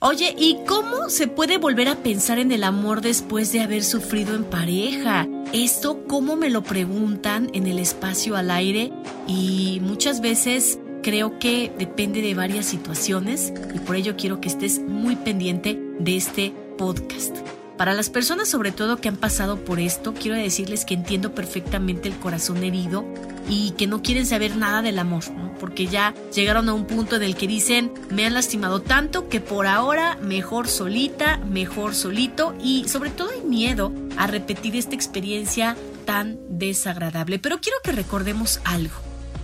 Oye, ¿y cómo se puede volver a pensar en el amor después de haber sufrido en pareja? Esto, ¿cómo me lo preguntan en el espacio al aire? Y muchas veces creo que depende de varias situaciones y por ello quiero que estés muy pendiente de este podcast. Para las personas sobre todo que han pasado por esto, quiero decirles que entiendo perfectamente el corazón herido y que no quieren saber nada del amor, porque ya llegaron a un punto en el que dicen, me han lastimado tanto que por ahora mejor solita, mejor solito y sobre todo hay miedo a repetir esta experiencia tan desagradable. Pero quiero que recordemos algo.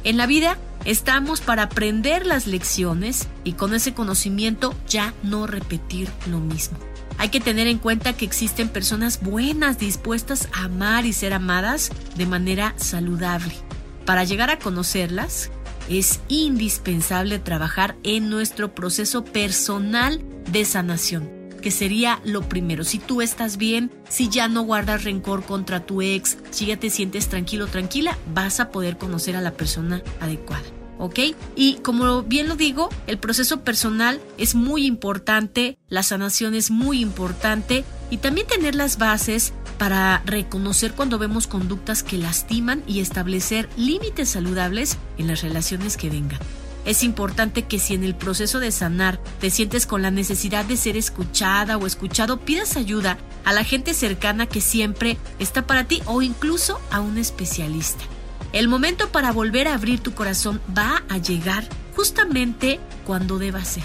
En la vida estamos para aprender las lecciones y con ese conocimiento ya no repetir lo mismo. Hay que tener en cuenta que existen personas buenas dispuestas a amar y ser amadas de manera saludable. Para llegar a conocerlas, es indispensable trabajar en nuestro proceso personal de sanación, que sería lo primero. Si tú estás bien, si ya no guardas rencor contra tu ex, si ya te sientes tranquilo, tranquila, vas a poder conocer a la persona adecuada. ¿Ok? Y como bien lo digo, el proceso personal es muy importante, la sanación es muy importante y también tener las bases para reconocer cuando vemos conductas que lastiman y establecer límites saludables en las relaciones que vengan. Es importante que si en el proceso de sanar te sientes con la necesidad de ser escuchada o escuchado, pidas ayuda a la gente cercana que siempre está para ti o incluso a un especialista. El momento para volver a abrir tu corazón va a llegar justamente cuando deba ser.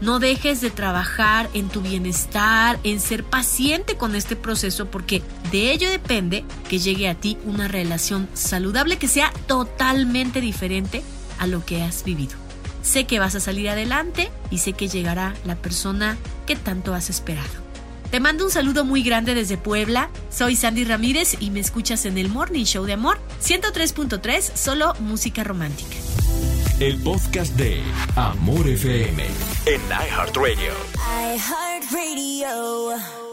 No dejes de trabajar en tu bienestar, en ser paciente con este proceso, porque de ello depende que llegue a ti una relación saludable que sea totalmente diferente a lo que has vivido. Sé que vas a salir adelante y sé que llegará la persona que tanto has esperado. Te mando un saludo muy grande desde Puebla. Soy Sandy Ramírez y me escuchas en el Morning Show de Amor 103.3, solo música romántica. El podcast de Amor FM en iHeartRadio. iHeartRadio.